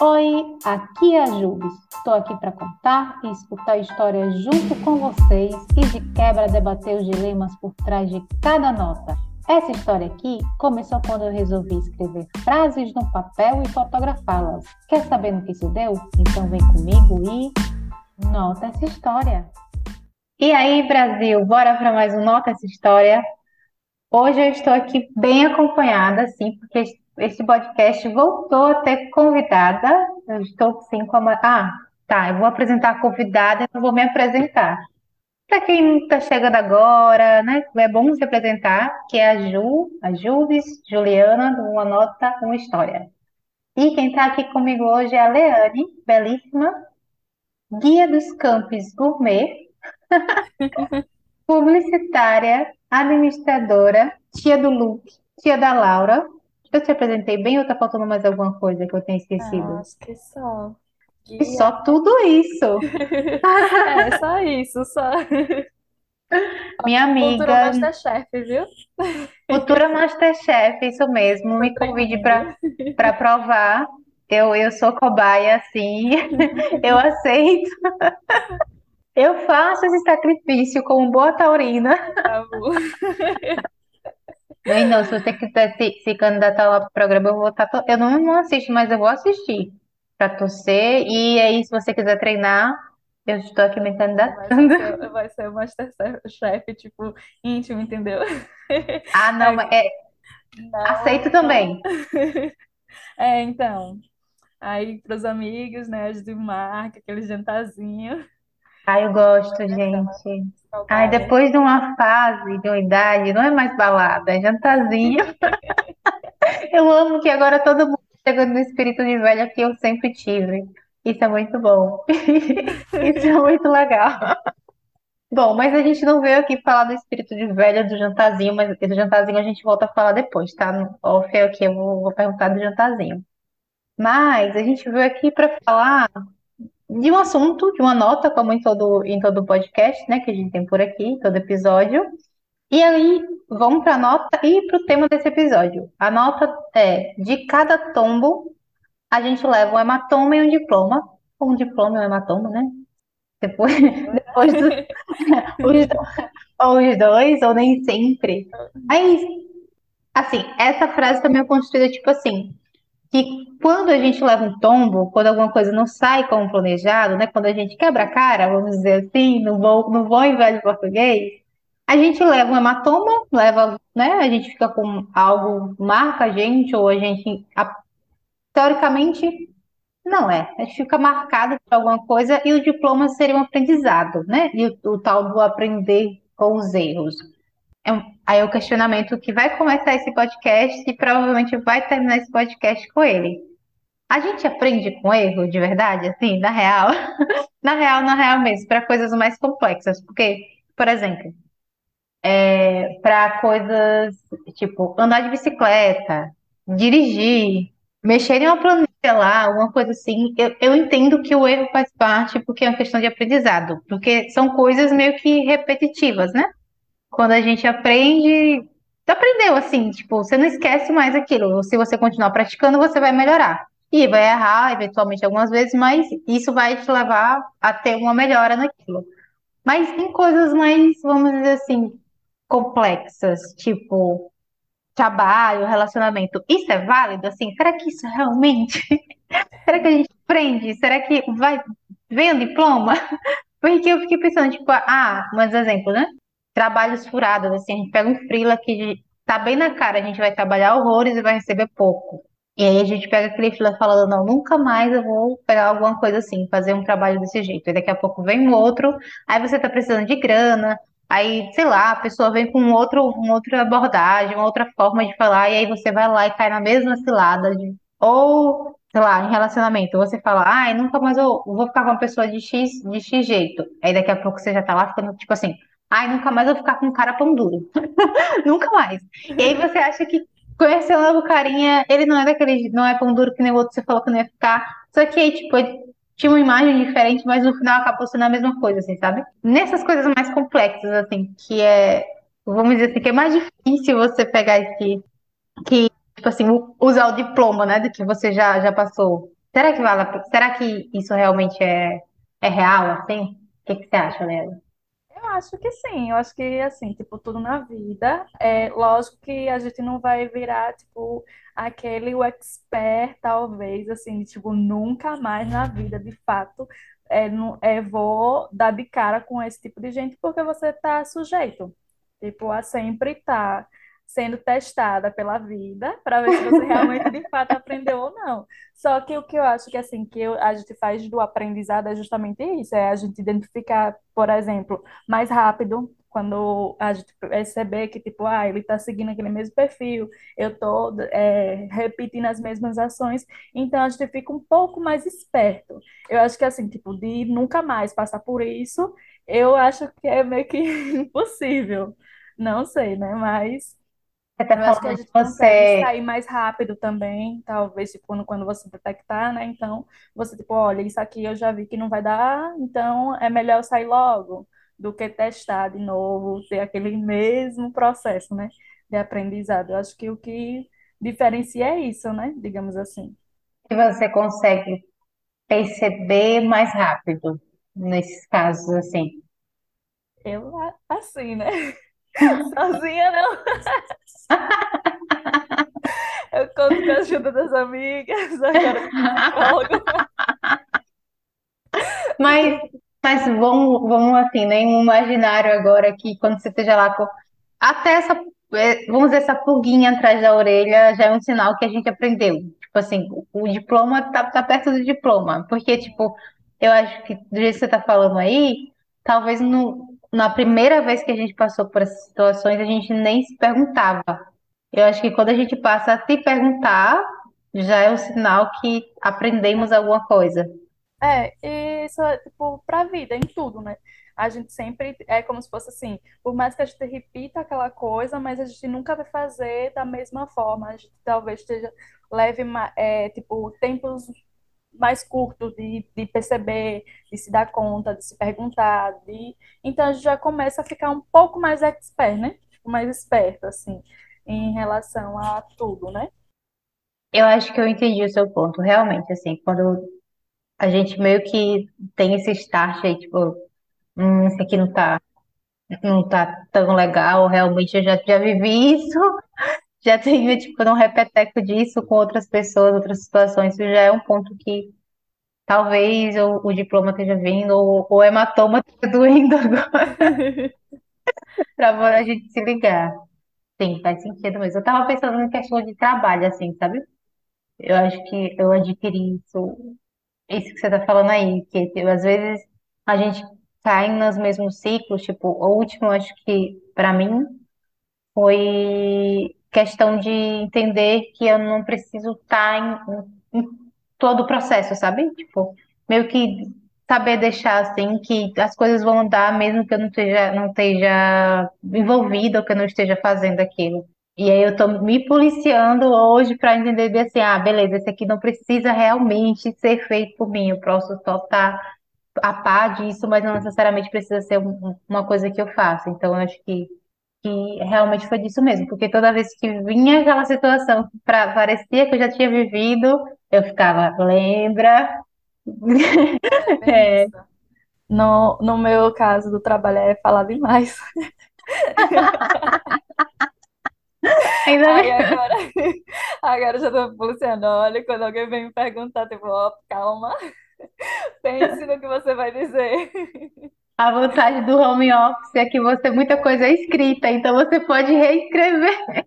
Oi, aqui é a Jubes. Estou aqui para contar e escutar histórias junto com vocês e de quebra debater os dilemas por trás de cada nota. Essa história aqui começou quando eu resolvi escrever frases no papel e fotografá-las. Quer saber no que isso deu? Então vem comigo e nota essa história. E aí, Brasil, bora para mais um Nota essa história? Hoje eu estou aqui bem acompanhada, sim, porque este podcast voltou a ter convidada. Eu estou sim com a. Ah, tá. Eu vou apresentar a convidada, eu vou me apresentar. Para quem está chegando agora, né? É bom se apresentar, que é a Ju, a Juves, Juliana, do Uma Nota, Uma História. E quem está aqui comigo hoje é a Leane, belíssima, guia dos campos gourmet, publicitária, administradora, tia do Luke, tia da Laura, eu te apresentei bem ou tá faltando mais alguma coisa que eu tenha esquecido? Ah, acho que só. E Guia. só tudo isso. É, só isso, só. Minha amiga, Masterchef, viu? futura Masterchef, isso mesmo. Me convide para provar. Eu, eu sou cobaia, sim. Eu aceito. Eu faço esse sacrifício como boa taurina. Tá bom. Bem, não, se você quiser se, se candidatar lá pro programa, eu vou estar. Eu não, não assisto, mas eu vou assistir para torcer. E aí, se você quiser treinar, eu estou aqui me Vai ser, candidatando. vai ser o Masterchef, tipo, íntimo, entendeu? Ah, não, mas é, não, aceito não. também. É, então. Aí, pros amigos, né? As do Marca, aquele jantarzinho. Ai, eu gosto, Aquela Ai, depois de uma fase, de uma idade, não é mais balada, é jantarzinho. Eu amo que agora todo mundo chegando no espírito de velha que eu sempre tive. Isso é muito bom. Isso é muito legal. Bom, mas a gente não veio aqui falar do espírito de velha do jantarzinho, mas do jantarzinho a gente volta a falar depois, tá? No off é aqui, eu vou, vou perguntar do jantarzinho. Mas a gente veio aqui para falar de um assunto, de uma nota, como em todo, em todo podcast, né, que a gente tem por aqui, todo episódio. E aí, vamos para a nota e para o tema desse episódio. A nota é: de cada tombo, a gente leva um hematoma e um diploma. Um diploma e um hematoma, né? Depois, depois do, os, ou os dois, ou nem sempre. Aí, assim, essa frase também é construída tipo assim que quando a gente leva um tombo, quando alguma coisa não sai como planejado, né? Quando a gente quebra a cara, vamos dizer assim, no bom, no bom e velho português, a gente leva um hematoma, leva, né? A gente fica com algo, marca a gente, ou a gente, a- teoricamente, não é. A gente fica marcado por alguma coisa e o diploma seria um aprendizado, né? E o, o tal do aprender com os erros. É um- aí é o questionamento que vai começar esse podcast e provavelmente vai terminar esse podcast com ele. A gente aprende com erro de verdade, assim, na real? Na real, na real mesmo, para coisas mais complexas. Porque, por exemplo, para coisas tipo andar de bicicleta, dirigir, mexer em uma planilha lá, alguma coisa assim, eu, eu entendo que o erro faz parte porque é uma questão de aprendizado. Porque são coisas meio que repetitivas, né? Quando a gente aprende, aprendeu assim, tipo, você não esquece mais aquilo. Se você continuar praticando, você vai melhorar. E vai errar, eventualmente, algumas vezes, mas isso vai te levar a ter uma melhora naquilo. Mas em coisas mais, vamos dizer assim, complexas, tipo trabalho, relacionamento, isso é válido? Assim, será que isso realmente? Será que a gente aprende? Será que vai, vem o diploma? Porque eu fiquei pensando, tipo, ah, mas exemplo, né? Trabalhos furados, assim, a gente pega um freela que tá bem na cara, a gente vai trabalhar horrores e vai receber pouco. E aí a gente pega aquele freela falando, não, nunca mais eu vou pegar alguma coisa assim, fazer um trabalho desse jeito. E daqui a pouco vem um outro, aí você tá precisando de grana, aí, sei lá, a pessoa vem com um outro, uma outra abordagem, uma outra forma de falar, e aí você vai lá e cai na mesma cilada de, ou sei lá, em relacionamento, você fala, ai, nunca mais eu vou ficar com uma pessoa de X, de X jeito. Aí daqui a pouco você já tá lá ficando, tipo assim, ai, nunca mais vou ficar com um cara pão duro. Nunca mais. E aí você acha que conhecendo o carinha, ele não é daquele, não é pão duro que nem o outro você falou que não ia ficar. Só que aí, tipo, tinha uma imagem diferente, mas no final acabou sendo a mesma coisa, assim, sabe? Nessas coisas mais complexas, assim, que é, vamos dizer assim, que é mais difícil você pegar esse, que, tipo assim, usar o diploma, né, do que você já, já passou. Será que vale, será que isso realmente é, é real, assim? O que que você acha, Léo? Acho que sim, eu acho que assim, tipo, tudo na vida, é lógico que a gente não vai virar, tipo, aquele o expert, talvez, assim, tipo, nunca mais na vida, de fato, é, não, é, vou dar de cara com esse tipo de gente, porque você tá sujeito, tipo, a sempre estar sendo testada pela vida para ver se você realmente, de fato, aprendeu ou não. Só que o que eu acho que, assim, que eu- a gente faz do aprendizado é justamente isso, é a gente identificar, por exemplo, mais rápido, quando a gente perceber que, tipo, ah, ele está seguindo aquele mesmo perfil, eu estou repetindo as mesmas ações, então a gente fica um pouco mais esperto. Eu acho que, assim, tipo, de nunca mais passar por isso, eu acho que é meio que impossível. Não sei, né? Mas Você tá eu acho que a gente consegue você, sair mais rápido também, talvez, tipo, quando, você detectar, né? Então, você, tipo, olha, isso aqui eu já vi que não vai dar, então é melhor sair logo do que testar de novo, ter aquele mesmo processo, né? De aprendizado. Eu acho que o que diferencia é isso, né? Digamos assim. que você consegue perceber mais rápido nesses casos, assim? Eu, assim, né? Sozinha não. Eu conto com a ajuda das amigas, agora. Mas, mas vamos, vamos assim, né? Um imaginário agora que quando você esteja lá com até essa, é, vamos dizer, essa pulguinha atrás da orelha já é um sinal que a gente aprendeu. Tipo assim, o, diploma tá, tá perto do diploma. Porque, tipo, eu acho que do jeito que você tá falando aí, talvez no, na primeira vez que a gente passou por essas situações, a gente nem se perguntava. Eu acho que quando a gente passa a se perguntar, já é um sinal que aprendemos alguma coisa. É, e isso é tipo pra vida, em tudo, né? A gente sempre é como se fosse assim, por mais que a gente repita aquela coisa, mas a gente nunca vai fazer da mesma forma. A gente talvez esteja leve é, tipo tempos mais curtos de, de perceber, de se dar conta, de se perguntar, de então a gente já começa a ficar um pouco mais expert, né? Tipo, mais esperto assim, em relação a tudo, né? Eu acho que eu entendi o seu ponto, realmente, assim, quando a gente meio que tem esse start aí, tipo, hum, isso aqui não tá, não tá tão legal, realmente eu já, já vivi isso, já tenho, tipo, um repeteco disso com outras pessoas, outras situações, isso já é um ponto que talvez o, o diploma esteja vindo, ou o hematoma esteja doendo agora, pra a gente se ligar. Sim, faz sentido mesmo. Eu tava pensando em questão de trabalho, assim, sabe? Eu acho que eu adquiri isso Isso que você tá falando aí, que tipo, às vezes a gente cai nos mesmos ciclos, tipo, o último, acho que para mim foi questão de entender que eu não preciso estar em, em todo o processo, sabe? Tipo, meio que saber deixar assim que as coisas vão andar mesmo que eu não esteja, não esteja envolvida ou que eu não esteja fazendo aquilo. E aí eu tô me policiando hoje para entender assim, ah, beleza, esse aqui não precisa realmente ser feito por mim, eu posso só estar a par disso, mas não necessariamente precisa ser um- um- uma coisa que eu faça. Então eu acho que que realmente foi disso mesmo, porque toda vez que vinha aquela situação que pra, parecia que eu já tinha vivido, eu ficava, lembra? É. No, no meu caso do trabalho é falar demais. ainda Aí agora, agora já tô policiando. Olha, quando alguém vem me perguntar, tipo, ó, calma, pense no que você vai dizer. A vantagem do home office é que você muita coisa é escrita, então você pode reescrever.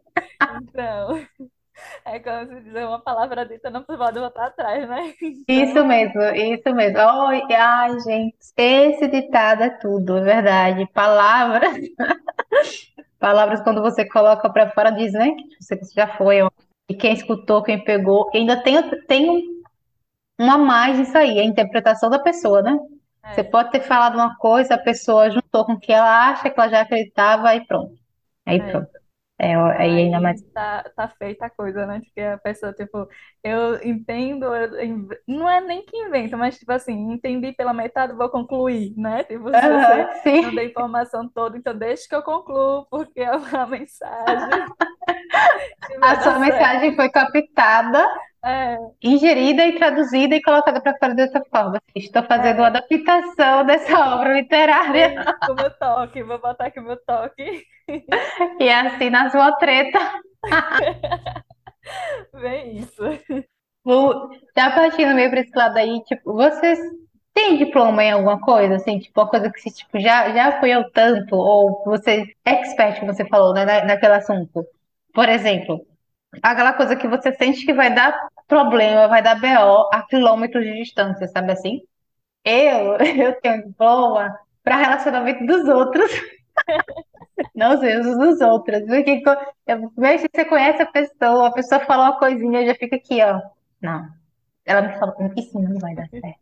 Então, é como se dizer uma palavra dita, não pode voltar atrás, né? Isso Então, mesmo, isso mesmo. Ai, ai, gente, esse ditado é tudo, é verdade. Palavras, palavras quando você coloca para fora diz, né? Que você já foi, ó. E quem escutou, quem pegou, e ainda tem, tem um Um a mais isso aí, a interpretação da pessoa, né? Você pode ter falado uma coisa, a pessoa juntou com o que ela acha, que ela já acreditava, aí pronto. Aí é. pronto. É, ó, aí ainda mais. Aí tá, tá feita a coisa, né? Porque a pessoa, tipo, eu entendo, eu inv- não é nem que inventa, mas, tipo assim, entendi pela metade, vou concluir, né? Tipo, se você Aham, não sim. der informação toda, então deixa que eu concluo, porque é uma mensagem A sua certo. mensagem foi captada É, ingerida e traduzida e colocada para fora dessa forma. Estou fazendo uma é, adaptação dessa obra literária com meu toque, vou botar aqui meu toque. e assim na sua treta. Bem isso. Já partindo meio para esse lado aí, tipo, vocês têm diploma em alguma coisa, assim, tipo, uma coisa que você, tipo, já, já foi ao tanto, ou você é expert, como você falou, né, na, naquele assunto. Por exemplo, aquela coisa que você sente que vai dar problema, vai dar BO a quilômetros de distância, sabe assim? Eu, eu tenho diploma para relacionamento dos outros, não sei, os dos outros. Porque eu vejo que você conhece a pessoa, a pessoa fala uma coisinha, eu já fico aqui, ó. Não, ela me falou, isso não vai dar certo.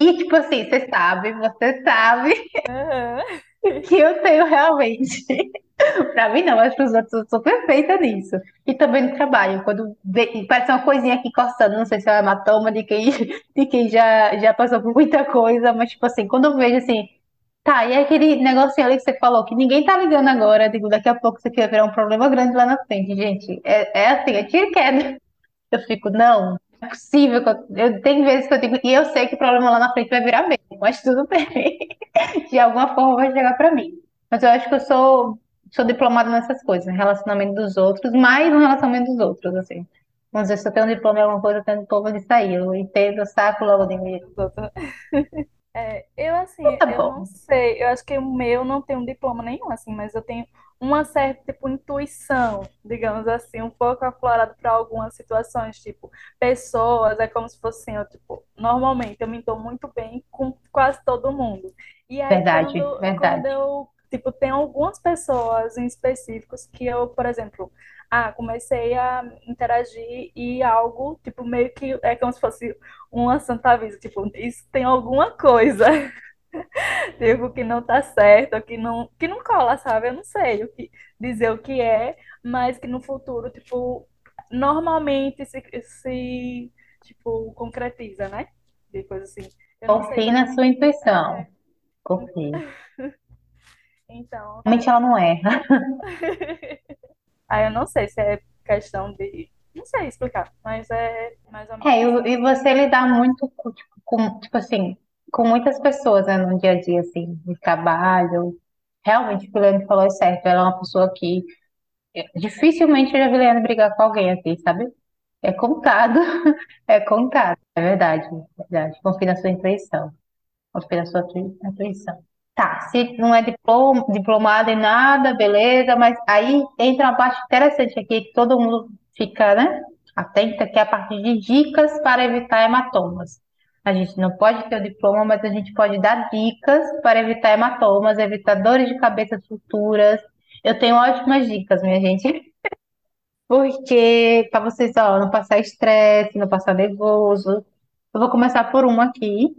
E tipo assim, você sabe, você sabe Aham. que eu tenho realmente. Pra mim não, mas pros outros eu sou perfeita nisso. E também no trabalho, quando parece uma coisinha aqui coçando, não sei se é uma hematoma de quem, de quem já, já passou por muita coisa, mas tipo assim, quando eu vejo assim, tá, e aquele negocinho ali que você falou, que ninguém tá ligando agora, digo, daqui a pouco isso aqui vai virar um problema grande lá na frente, gente. É, é assim, é tiro queda. Eu fico, não, é possível. Eu, tem vezes que eu digo, e eu sei que o problema lá na frente vai virar mesmo, mas tudo bem. De alguma forma vai chegar pra mim. Mas eu acho que eu sou, sou diplomada nessas coisas, no relacionamento dos outros, mais no relacionamento dos outros, assim. Vamos dizer, se eu tenho um diploma em alguma coisa, eu tenho um diploma disso aí. Eu entendo, eu saco logo de mim. É, eu assim, Tá eu não sei, eu acho que o meu não tem um diploma nenhum, assim, mas eu tenho uma certa, tipo, intuição, digamos assim, um pouco aflorada para algumas situações, tipo, pessoas, é como se fosse assim, eu, tipo, normalmente eu me dou muito bem com quase todo mundo. E aí, Verdade, quando, quando verdade. eu, tipo, tem algumas pessoas em específicos que eu, por exemplo, ah, comecei a interagir e algo, tipo, meio que é como se fosse uma santa aviso, tipo, isso tem alguma coisa, tipo, que não tá certo, que não, que não cola, sabe? Eu não sei o que dizer o que é, mas que no futuro, tipo, normalmente se, se tipo, concretiza, né? De coisa assim. Confie na sua intuição. É, Confie. então, Realmente ela não erra. aí eu não sei se é questão de, não sei explicar, mas é mais ou É, menos assim. e, você lidar muito com, tipo, com, tipo assim, com muitas pessoas, né, no dia a dia, assim, de trabalho. Realmente, o que o Leandro falou é certo. Ela é uma pessoa que é, dificilmente eu já vi Leandro brigar com alguém assim, sabe? É contado, é contado. É verdade, é verdade. Confie na sua intuição. Confie na sua tui- intuição. Tá, se não é diploma, diplomado em nada, beleza, mas aí entra uma parte interessante aqui que todo mundo fica, né, atenta, que é a parte de dicas para evitar hematomas. A gente não pode ter o diploma, mas a gente pode dar dicas para evitar hematomas, evitar dores de cabeça futuras. Eu tenho ótimas dicas, minha gente, porque para vocês, ó, não passar estresse, não passar nervoso. Eu vou começar por uma aqui.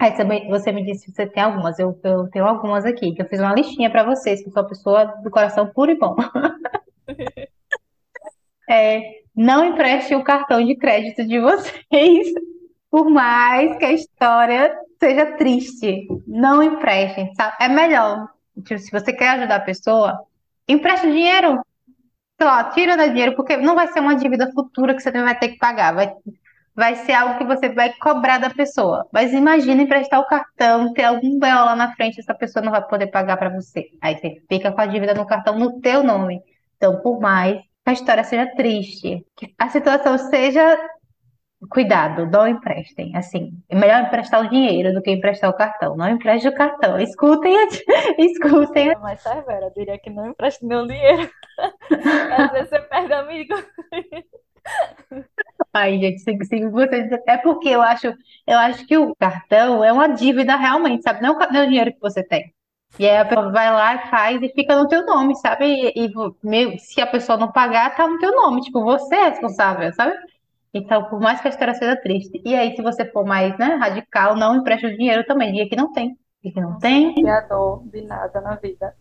Aí você me disse que você tem algumas. Eu, eu tenho algumas aqui, que eu fiz uma listinha para vocês, que eu sou uma pessoa do coração puro e bom. É, não empreste o cartão de crédito de vocês, por mais que a história seja triste. Não emprestem, sabe? É melhor, tipo, se você quer ajudar a pessoa, empreste o dinheiro. Sei lá, tira da dinheiro, porque não vai ser uma dívida futura que você vai ter que pagar. Vai vai ser algo que você vai cobrar da pessoa. Mas imagina emprestar o cartão, ter algum BO lá na frente, essa pessoa não vai poder pagar para você. Aí você fica com a dívida no cartão no teu nome. Então, por mais que a história seja triste, que a situação seja, cuidado, não emprestem. Assim, é melhor emprestar o dinheiro do que emprestar o cartão. Não empreste o cartão. Escutem, a- escutem. seria mais severa, eu diria que não empreste meu dinheiro. Às vezes você perde amigo. Ai, gente, se, se você, é porque eu acho, eu acho que o cartão é uma dívida realmente, sabe? Não é não é o dinheiro que você tem. E aí a pessoa vai lá e faz e fica no teu nome, sabe? E, e meu, se a pessoa não pagar, tá no teu nome. Tipo, você é responsável, sabe? Então, por mais que a história seja triste. E aí, se você for mais, né, radical, não empresta o dinheiro também. Diga que não tem. Diga que não tem. fiador de nada na vida.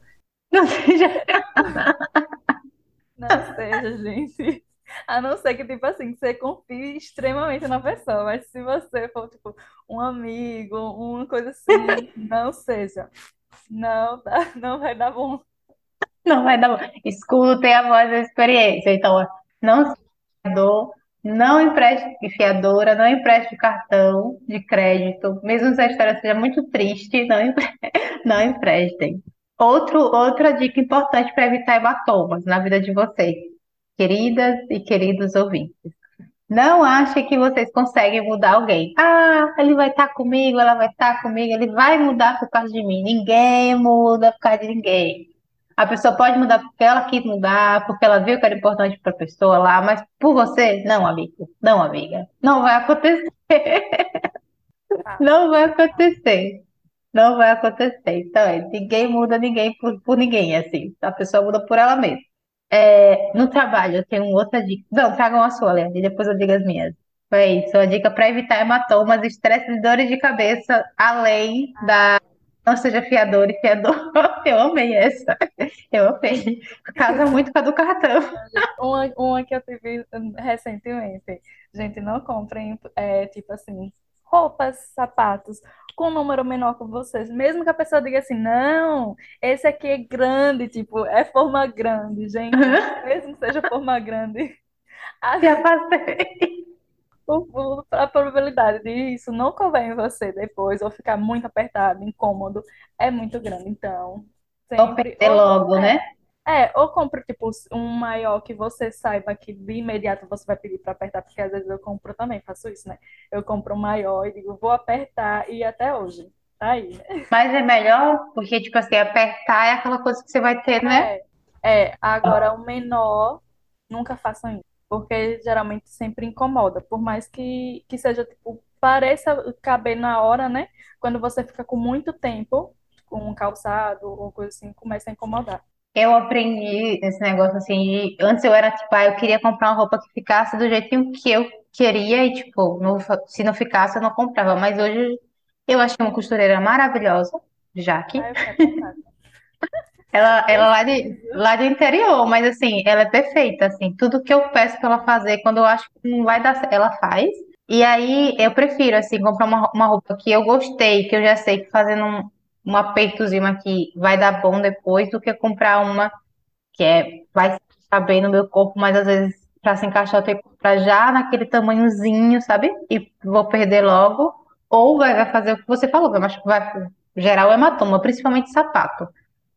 Não seja. Não seja, gente. A não ser que, tipo assim, você confie extremamente na pessoa. Mas se você for, tipo, um amigo, uma coisa assim, não seja. Não dá, não vai dar bom. Não vai dar bom. Escutem a voz da experiência. Então, não seja. Não empreste fiadora, não empreste cartão de crédito, mesmo se a história seja muito triste, não, empre- não emprestem. Outro, outra dica importante para evitar hematomas na vida de vocês, queridas e queridos ouvintes. Não ache que vocês conseguem mudar alguém. Ah, ele vai estar comigo, ela vai estar comigo, ele vai mudar por causa de mim. Ninguém muda por causa de ninguém. A pessoa pode mudar porque ela quis mudar, porque ela viu que era importante para a pessoa lá, mas por você, não, amigo, não, amiga. Não vai acontecer. Tá. Não vai acontecer. Não vai acontecer. Então, é, ninguém muda ninguém por, por ninguém, assim. A pessoa muda por ela mesma. É, no trabalho, eu tenho outra dica. Não, tragam a sua, Leandro, e depois eu digo as minhas. Foi isso, a dica para evitar hematomas, estresse e dores de cabeça, além da não seja fiador e fiador. Eu amei essa. Eu amei. Casa muito com a do cartão. Uma, uma que eu tive recentemente. Gente, não comprem, é, tipo assim, roupas, sapatos com um número menor que vocês. Mesmo que a pessoa diga assim, não, esse aqui é grande, tipo, é forma grande, gente. Mesmo que seja forma grande, a, Já passei. o- o- a probabilidade de isso não couber em você depois, ou ficar muito apertado, incômodo, é muito grande. Então, sempre. perder logo, né? É, ou compre, tipo, um maior que você saiba que de imediato você vai pedir para apertar, porque às vezes eu compro também, faço isso, né? Eu compro um maior e digo, vou apertar, e até hoje. Tá aí, né? Mas é melhor porque, tipo assim, apertar é aquela coisa que você vai ter, né? É, é, agora o menor, nunca façam isso, porque geralmente sempre incomoda, por mais que, que seja, tipo, pareça caber na hora, né? Quando você fica com muito tempo com um calçado ou coisa assim, começa a incomodar. Eu aprendi esse negócio assim de... Antes eu era tipo, ah, eu queria comprar uma roupa que ficasse do jeitinho que eu queria e, tipo, não se não ficasse eu não comprava. Mas hoje eu achei uma costureira maravilhosa, Jaque. Apertada. Ela, ela lá de, lá do interior, mas assim, ela é perfeita, assim. Tudo que eu peço pra ela fazer, quando eu acho que não vai dar certo, ela faz. E aí eu prefiro, assim, comprar uma, uma roupa que eu gostei, que eu já sei que fazendo um, um apertozinho aqui vai dar bom depois, do que comprar uma que é, vai caber no meu corpo, mas às vezes pra se encaixar eu tenho que comprar já naquele tamanhozinho, sabe? E vou perder logo. Ou vai, fazer o que você falou, machu- vai gerar o hematoma, principalmente sapato.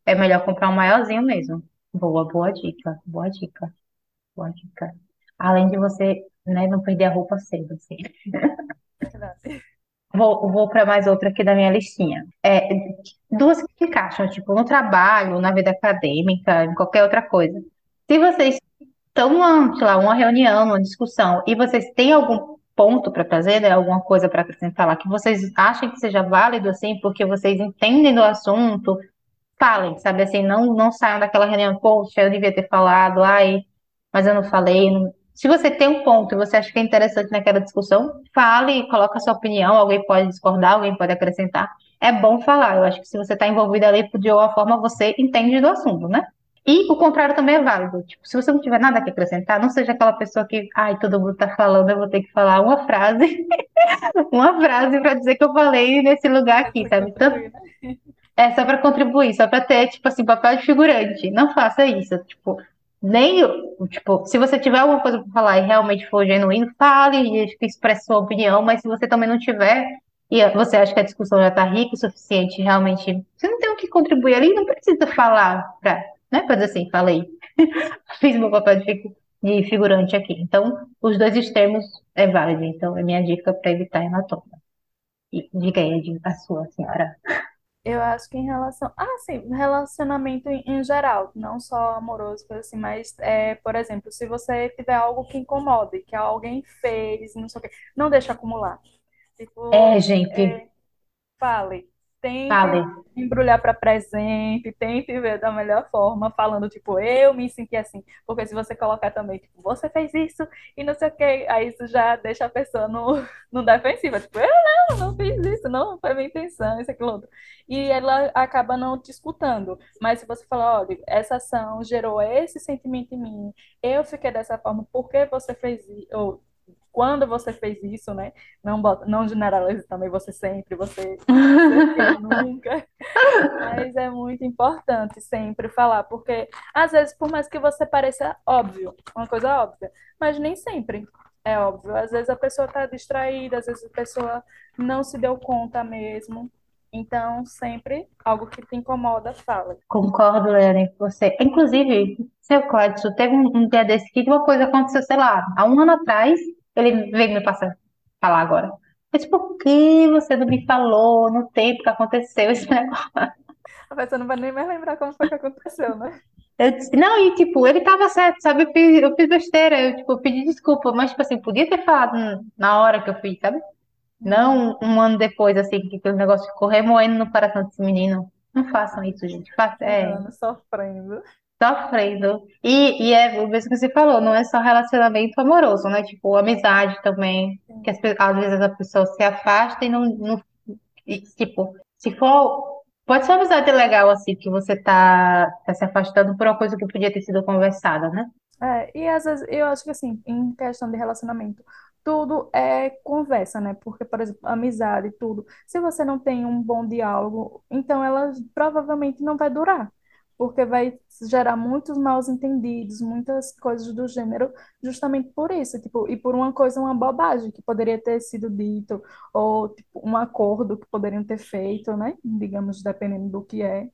É melhor comprar um maiorzinho mesmo. Boa, boa dica, boa dica, boa dica. Além de você, né, não perder a roupa cedo, assim. Vou, vou para mais outra aqui da minha listinha. É, duas que encaixam, tipo, no trabalho, na vida acadêmica, em qualquer outra coisa. Se vocês estão numa, sei lá, uma reunião, uma discussão, e vocês têm algum ponto para trazer, né, alguma coisa para acrescentar lá, que vocês achem que seja válido, assim, porque vocês entendem do assunto, falem, sabe assim, não, não saiam daquela reunião, poxa, eu devia ter falado, ai, mas eu não falei. não- Se você tem um ponto e você acha que é interessante naquela discussão, fale, coloque a sua opinião, alguém pode discordar, alguém pode acrescentar. É bom falar, eu acho que se você está envolvido ali, de alguma forma você entende do assunto, né? E o contrário também é válido. Tipo, se você não tiver nada que acrescentar, não seja aquela pessoa que, ai, todo mundo tá falando, eu vou ter que falar uma frase, uma frase para dizer que eu falei nesse lugar É aqui, sabe? Tanto né? é só para contribuir, só para ter, tipo assim, papel de figurante. Não faça isso. Tipo, nem, tipo, se você tiver alguma coisa para falar e realmente for genuíno, fale e expresse sua opinião, mas se você também não tiver e você acha que a discussão já está rica o suficiente, realmente, você não tem o que contribuir ali, não precisa falar para, né, dizer assim, falei, fiz meu papel de figu- de figurante aqui. Então, os dois extremos é válido. Então, é minha dica para evitar hematoma. E diga aí a sua, senhora. Eu acho que em relação. Ah, sim, relacionamento em, em geral, não só amoroso, coisa assim, mas, é, por exemplo, se você tiver algo que incomode, que alguém fez, não sei o quê, não deixa acumular. É, Tipo, gente, é, fale. Tente fale. embrulhar para presente, tente ver da melhor forma, falando, tipo, eu me senti assim. Porque se você colocar também, tipo, você fez isso e não sei o quê, aí isso já deixa a pessoa no, no defensiva. Tipo, eu não, não fiz isso, não foi minha intenção, isso, aquilo, outro. E ela acaba não te escutando. Mas se você falar, olha, essa ação gerou esse sentimento em mim, eu fiquei dessa forma, por que você fez isso? Quando você fez isso, né? Não, bota, não generalize também você sempre, você quê, nunca. Mas é muito importante sempre falar, porque às vezes, por mais que você pareça óbvio, uma coisa óbvia, mas nem sempre. É óbvio. Às vezes a pessoa está distraída, às vezes a pessoa não se deu conta mesmo. Então, sempre algo que te incomoda, fala. Concordo, Leandro, com você. Inclusive, seu Cláudio, teve um, um dia desse que uma coisa aconteceu, sei lá, há um ano atrás, ele veio me passar, falar agora. Mas por que você não me falou no tempo que aconteceu esse negócio? A pessoa não vai nem mais lembrar como foi que aconteceu, né? Eu disse, não, e tipo, ele tava certo, sabe? Eu fiz, eu fiz besteira, eu, tipo, pedi desculpa, mas, tipo assim, podia ter falado na hora que eu fiz, sabe? Não um ano depois, assim, que aquele negócio ficou remoendo no coração desse menino. Não façam isso, gente. Faça, Um é, sofrendo. Sofrendo. E, e é o mesmo que você falou, não é só relacionamento amoroso, né? Tipo, amizade também. Que as às vezes a pessoa se afasta e não, não e, tipo, se for. Pode ser uma amizade legal, assim, que você tá, tá se afastando por uma coisa que podia ter sido conversada, né? É, e às vezes eu acho que assim, em questão de relacionamento, tudo é conversa, né? Porque, por exemplo, amizade, tudo. Se você não tem um bom diálogo, então ela provavelmente não vai durar, porque vai gerar muitos maus entendidos, muitas coisas do gênero, justamente por isso, tipo, e por uma coisa, uma bobagem que poderia ter sido dito, ou tipo, um acordo que poderiam ter feito, né? Digamos, dependendo do que é.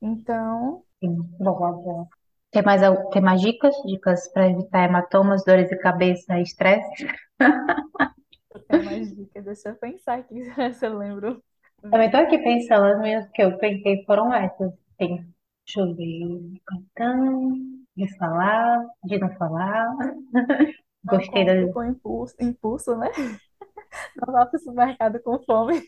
Então, Sim, boa, boa. Tem mais, tem mais dicas? Dicas para evitar hematomas, dores de cabeça estresse? tenho mais dicas, deixa eu pensar aqui se eu lembro. Também tô aqui pensando, as minhas que eu pensei foram essas. Tem, deixa eu ver, cartão, de falar, de não falar. Não Gostei da. com impulso, impulso, né? Não vá para o supermercado com fome.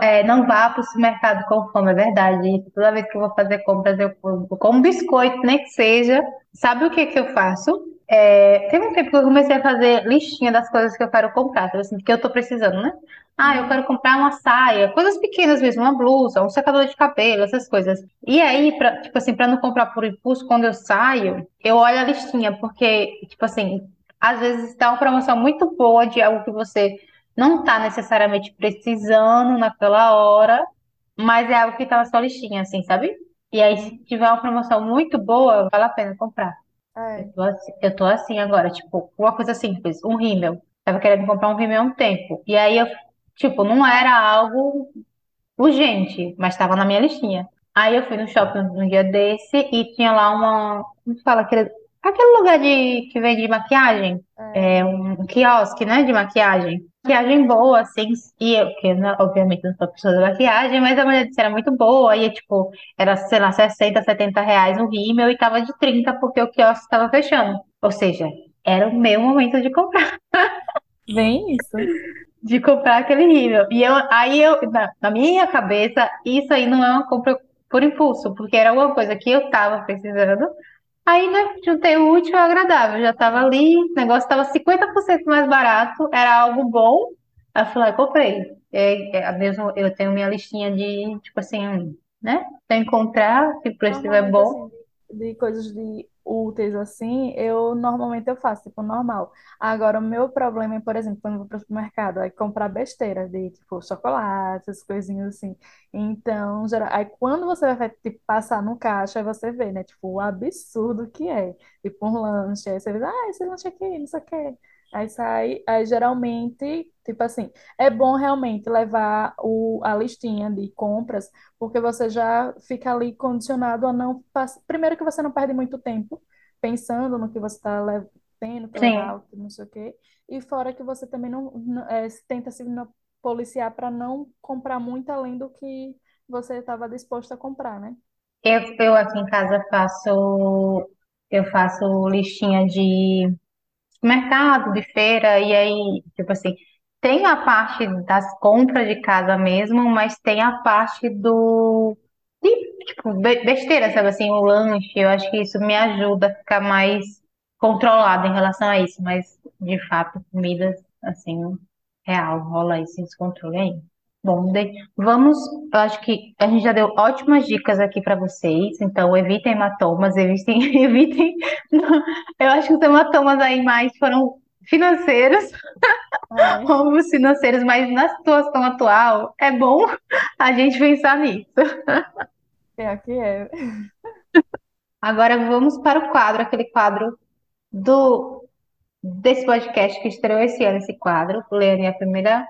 É, não vá para o supermercado com fome, é verdade. Toda vez que eu vou fazer compras, eu como como biscoito, nem que seja. Sabe o que que eu faço? É, teve um tempo que eu comecei a fazer listinha das coisas que eu quero comprar, assim, que eu tô precisando, né? Ah, eu quero comprar uma saia, coisas pequenas mesmo, uma blusa, um secador de cabelo, essas coisas. E aí, pra, tipo assim, para não comprar por impulso, quando eu saio, eu olho a listinha, porque, tipo assim, às vezes está uma promoção muito boa de algo que você não está necessariamente precisando naquela hora, mas é algo que está na sua listinha, assim, sabe? E aí, se tiver uma promoção muito boa, vale a pena comprar. Eu é. tô assim, eu tô assim agora, tipo, uma coisa simples, um rímel. Tava querendo comprar um rímel há um tempo. E aí, eu, tipo, não era algo urgente, mas estava na minha listinha. Aí eu fui no shopping um dia desse e tinha lá uma, como se fala, aquele, aquele lugar de, que vende maquiagem, é É. um quiosque, né, de maquiagem. Maquiagem boa, assim, e eu, que né, obviamente não sou pessoa da maquiagem, mas a mulher disse que era muito boa, e tipo, era, sei lá, 60, 70 reais um rímel e tava de 30 porque o quiosque estava fechando. Ou seja, era o meu momento de comprar Bem isso. de comprar aquele rímel. E eu, aí eu, na, na minha cabeça, isso aí não é uma compra por impulso, porque era alguma coisa que eu tava precisando. Aí, né, juntei o útil ao agradável. Já tava ali, o negócio tava 50% mais barato, era algo bom. Aí eu fui lá e comprei. É, é, a mesmo, eu tenho minha listinha de, tipo assim, né? Pra encontrar, se o preço estiver Normalmente, bom. assim, de, de coisas de úteis, assim, eu normalmente eu faço, tipo, normal. Agora, o meu problema é, por exemplo, quando eu vou para o supermercado, é comprar besteira de, tipo, chocolate, essas coisinhas assim. Então, geral, aí quando você vai, tipo, passar no caixa, aí você vê, né, tipo, o absurdo que é. Tipo, um lanche, aí você vê, ah, esse lanche aqui, não sei o quê. Aí sai, aí geralmente, tipo assim, é bom realmente levar o, a listinha de compras porque você já fica ali condicionado a não passar. Primeiro que você não perde muito tempo pensando no que você está tendo Sim. levar, não sei o quê, e fora que você também não, não- é, tenta se policiar para não comprar muito além do que você estava disposto a comprar, né? Eu, eu aqui em casa faço, eu faço listinha de mercado, de feira, e aí, tipo assim, tem a parte das compras de casa mesmo, mas tem a parte do, de, tipo, be- besteira, sabe assim, o lanche, eu acho que isso me ajuda a ficar mais controlada em relação a isso, mas, de fato, comidas, assim, real, rola esse descontrole aí. Bom, vamos, eu acho que a gente já deu ótimas dicas aqui para vocês, então evitem hematomas, evitem, evitem eu acho que os hematomas aí mais foram financeiros, É, roubos financeiros, mas na situação atual é bom a gente pensar nisso. é que é. Agora vamos para o quadro, aquele quadro do desse podcast que estreou esse ano, esse quadro. Leane é a primeira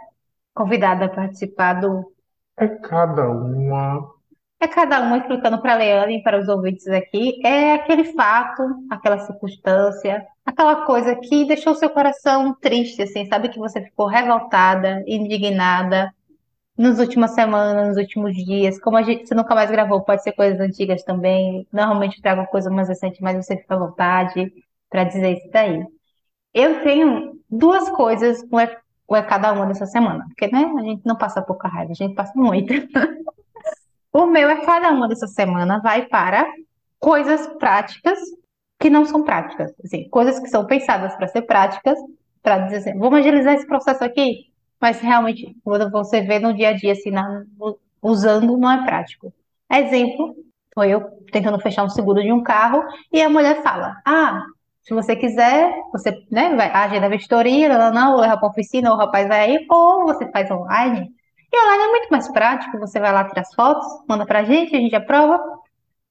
convidada a participar do. É cada uma. É cada uma explicando para a Leane e para os ouvintes aqui. É aquele fato, aquela circunstância, aquela coisa que deixou seu coração triste, assim, sabe? Que você ficou revoltada, indignada nas últimas semanas, nos últimos dias. Como a gente, você nunca mais gravou, pode ser coisas antigas também. Normalmente eu trago coisa mais recente, mas você fica à vontade para dizer isso daí. Eu tenho duas coisas com é, cada uma dessa semana, porque né, a gente não passa pouca raiva, a gente passa muito. O meu é cada uma dessa semana vai para coisas práticas que não são práticas, assim, coisas que são pensadas para ser práticas, para dizer assim, vamos agilizar esse processo aqui, mas realmente, quando você vê no dia a dia, assim, na, usando, não é prático. Exemplo, foi eu tentando fechar um seguro de um carro e a mulher fala: Ah, se você quiser, você né, vai agenda a vistoria, não, não, ou leva para oficina, ou o rapaz vai aí, ou você faz online. E online é muito mais prático, você vai lá tirar as fotos, manda para a gente, a gente aprova.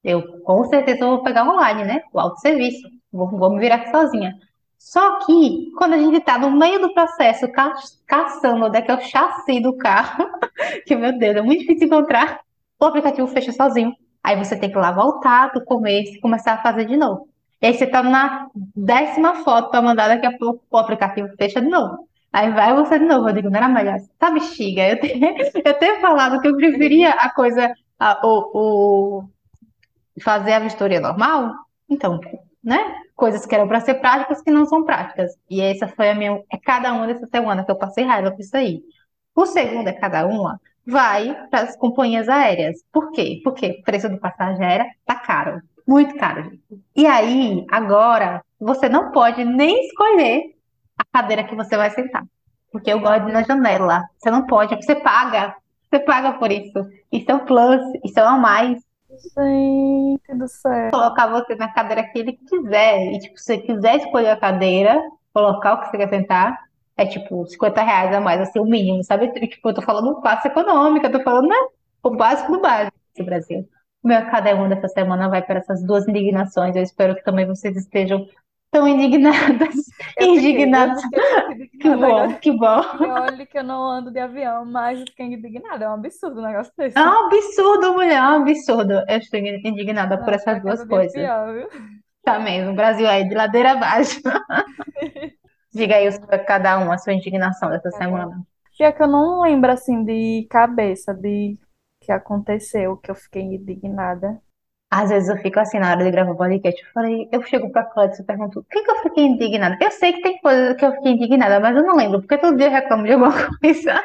Eu com certeza vou pegar online, né? O autosserviço. Vou, vou me virar aqui sozinha. Só que, quando a gente está no meio do processo, ca caçando onde é que é o chassi do carro, que, meu Deus, é muito difícil encontrar, o aplicativo fecha sozinho. Aí você tem que lá voltar do começo e começar a fazer de novo. E aí você tá na décima foto para mandar, daqui a pouco o aplicativo fecha de novo. Aí vai você de novo. Eu digo, não era melhor. Tá bexiga. Eu tenho, eu tenho falado que eu preferia a coisa, a, o, o, fazer a vistoria normal. Então, né? Coisas que eram para ser práticas que não são práticas. E essa foi a minha. É cada uma dessa semana que eu passei raiva com isso aí. O segundo é cada uma vai para as companhias aéreas. Por quê? Porque o preço do passagem aérea tá caro. Muito caro. E aí, agora, você não pode nem escolher a cadeira que você vai sentar. Porque eu gosto de ir na janela. Você não pode, você paga. Você paga por isso. Isso é um plus, isso é um a mais. Gente do céu. Colocar você na cadeira que ele quiser. E, tipo, se você quiser escolher a cadeira, colocar o que você quer sentar, é tipo 50 reais a mais, assim, o mínimo, sabe? Tipo, eu tô falando passo econômico, eu tô falando, né? O básico do básico do Brasil. O meu cada um dessa semana vai para essas duas indignações. Eu espero que também vocês estejam tão indignadas. Eu Indignadas. fiquei Que bom, que bom. Olha que eu não ando de avião, mas eu fiquei indignada. É um absurdo um negócio desse. É um absurdo, mulher, é um absurdo. Eu estou indignada por essas tá duas coisas. pior? Tá mesmo, o Brasil aí de ladeira abaixo. Diga aí sobre cada um a sua indignação dessa semana. Pior que eu não lembro assim de cabeça de que aconteceu, que eu fiquei indignada. Às vezes eu fico assim na hora de gravar o podcast. Eu falei, eu chego pra Cláudia e pergunto, o que que eu fiquei indignada? Eu sei que tem coisas que eu fiquei indignada, mas eu não lembro, porque todo dia eu reclamo de alguma coisa.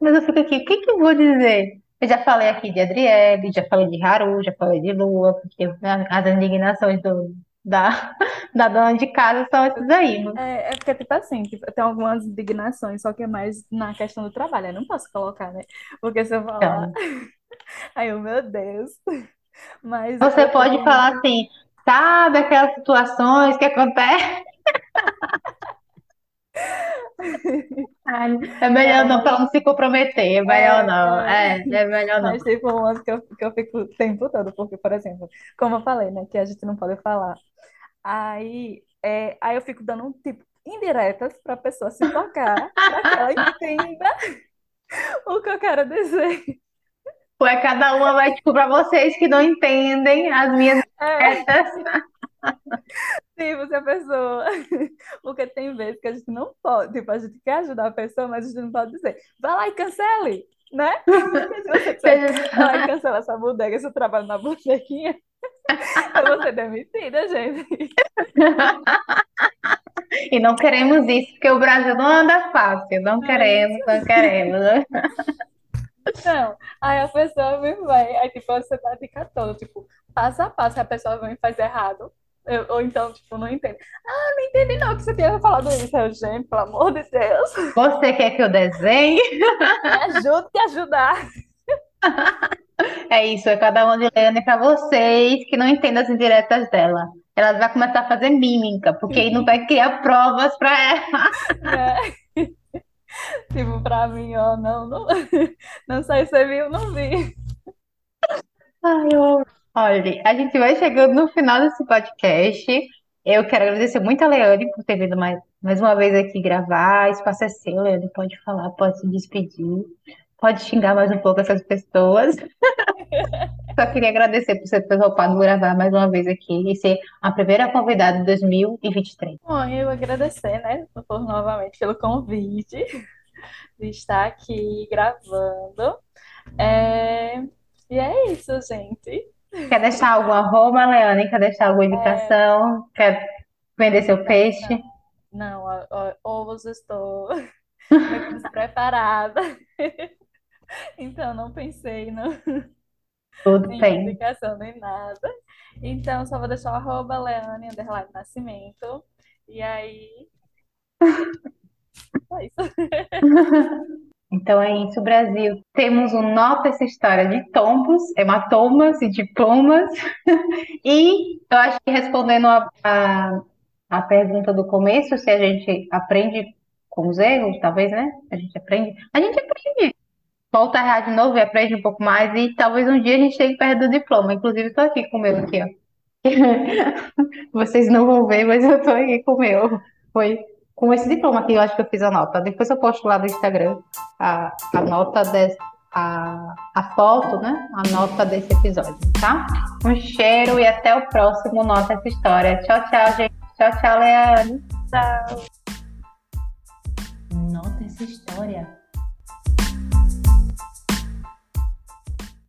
Mas eu fico aqui, o que que eu vou dizer? Eu já falei aqui de Adriele, já falei de Haru, já falei de Lua, porque né, as indignações do, da, da dona de casa são essas aí. É, é porque, tipo assim, tipo, tenho algumas indignações, só que é mais na questão do trabalho. Eu não posso colocar, né? Porque se eu falar, Então, aí eu, meu Deus. Mas você pode tenho falar assim, sabe aquelas situações que acontecem? Ai, é melhor Não, mas. para não se comprometer, é melhor não. É, É, é. é melhor não. Mas tipo, umas que eu, que eu fico o tempo todo, porque, por exemplo, como eu falei, né, que a gente não pode falar. Aí, é, aí eu fico dando, tipo, indiretas pra pessoa se tocar, pra que ela entenda o que eu quero dizer. Ué, cada uma vai, tipo, para vocês que não entendem as minhas É. tipo, se a pessoa. Porque tem vezes que a gente não pode, tipo, a gente quer ajudar a pessoa, mas a gente não pode dizer, vai lá e cancele, né? Você vai lá e cancela essa bodega, se eu trabalho na bodeguinha, eu vou ser demitida, gente. E não queremos isso, porque o Brasil não anda fácil. Não É queremos, não queremos. Não, aí a pessoa me vai, aí tipo, você dá a dica toda, tipo, passo a passo, a pessoa vem e faz errado, eu- ou então, tipo, não entende. Ah, não entendi não que você tinha falado isso, eu, gente, pelo amor de Deus, Você quer que eu desenhe? me ajude a te ajudar. É isso, é cada uma de Leane para vocês que não entendem as indiretas dela. Ela vai começar a fazer mímica, porque aí não vai criar provas para ela. né? Tipo, pra mim, ó, não, não, não sei se você viu, não vi. Ai, eu... Olha, a gente vai chegando no final desse podcast. Eu quero agradecer muito a Leane por ter vindo mais, mais uma vez aqui gravar. O espaço é seu, Leane. Pode falar, pode se despedir, pode xingar mais um pouco essas pessoas. Só queria agradecer por você ter topado gravar mais uma vez aqui e ser a primeira convidada de 2023. Bom, eu agradecer, né, por novamente pelo convite de estar aqui gravando. É, E é isso, gente. Quer deixar algum arroba, Leane? Quer deixar alguma indicação? Quer vender seu peixe? Não, hoje estou despreparada, então não pensei no, Tudo em bem. indicação nem nada. Então, só vou deixar o arroba Leane, underline Nascimento. E aí, é isso. Então é isso, Brasil. Temos um Nota essa história de tombos, hematomas e diplomas. E eu acho que respondendo a, a, a pergunta do começo, se a gente aprende com os erros, talvez, né? A gente aprende. A gente aprende. Volta a errar de novo e aprende um pouco mais. E talvez um dia a gente chegue perto do diploma. Inclusive, estou aqui com o meu aqui, ó. Vocês não vão ver, mas eu tô aqui com o meu. Foi com esse diploma que eu acho que eu fiz a nota. Depois eu posto lá no Instagram a, a nota desse, a, a foto, né? A nota desse episódio, tá? Um cheiro e até o próximo Nota essa história. Tchau, tchau, gente. Tchau, tchau, Leane. Tchau. Nota essa história.